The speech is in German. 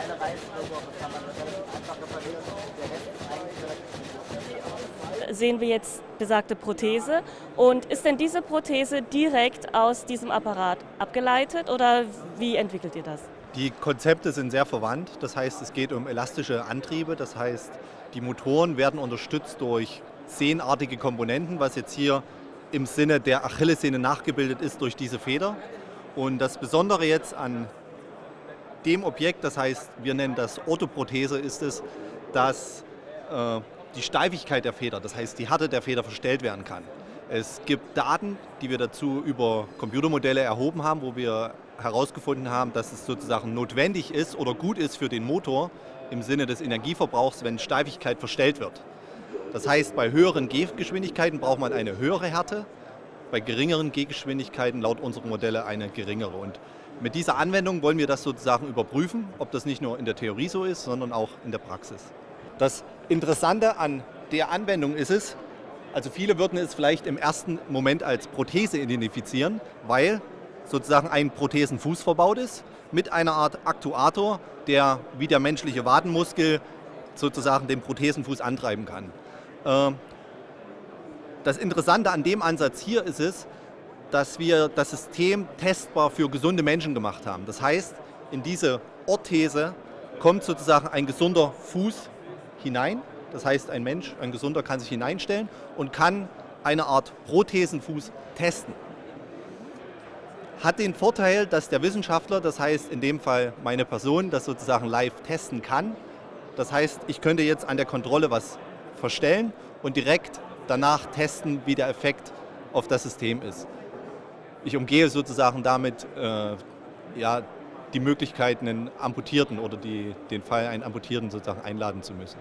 Teile reindrücke, kann man das relativ einfach reparieren. Der Rest ist eigentlich relativ sehen wir jetzt besagte Prothese. Und ist denn diese Prothese direkt aus diesem Apparat abgeleitet oder wie entwickelt ihr das? Die Konzepte sind sehr verwandt. Das heißt, es geht um elastische Antriebe. Das heißt, die Motoren werden unterstützt durch sehnartige Komponenten, was jetzt hier im Sinne der Achillessehne nachgebildet ist durch diese Feder. Und das Besondere jetzt an dem Objekt, das heißt, wir nennen das Orthoprothese, ist es, dass äh, die Steifigkeit der Feder, das heißt die Härte der Feder verstellt werden kann. Es gibt Daten, die wir dazu über Computermodelle erhoben haben, wo wir herausgefunden haben, dass es sozusagen notwendig ist oder gut ist für den Motor im Sinne des Energieverbrauchs, wenn Steifigkeit verstellt wird. Das heißt, bei höheren Gehgeschwindigkeiten braucht man eine höhere Härte, bei geringeren Gehgeschwindigkeiten laut unserer Modelle eine geringere. Und mit dieser Anwendung wollen wir das sozusagen überprüfen, ob das nicht nur in der Theorie so ist, sondern auch in der Praxis. Das Interessante an der Anwendung ist es, also viele würden es vielleicht im ersten Moment als Prothese identifizieren, weil sozusagen ein Prothesenfuß verbaut ist mit einer Art Aktuator, der wie der menschliche Wadenmuskel sozusagen den Prothesenfuß antreiben kann. Ähm, das Interessante an dem Ansatz hier ist es, dass wir das System testbar für gesunde Menschen gemacht haben. Das heißt, in diese Orthese kommt sozusagen ein gesunder Fuß hinein. Das heißt, ein Mensch, ein gesunder, kann sich hineinstellen und kann eine Art Prothesenfuß testen. Hat den Vorteil, dass der Wissenschaftler, das heißt in dem Fall meine Person, das sozusagen live testen kann. Das heißt, ich könnte jetzt an der Kontrolle was verstellen und direkt danach testen, wie der Effekt auf das System ist. Ich umgehe sozusagen damit äh, ja, die Möglichkeit, einen Amputierten oder die, den Fall, einen Amputierten sozusagen einladen zu müssen.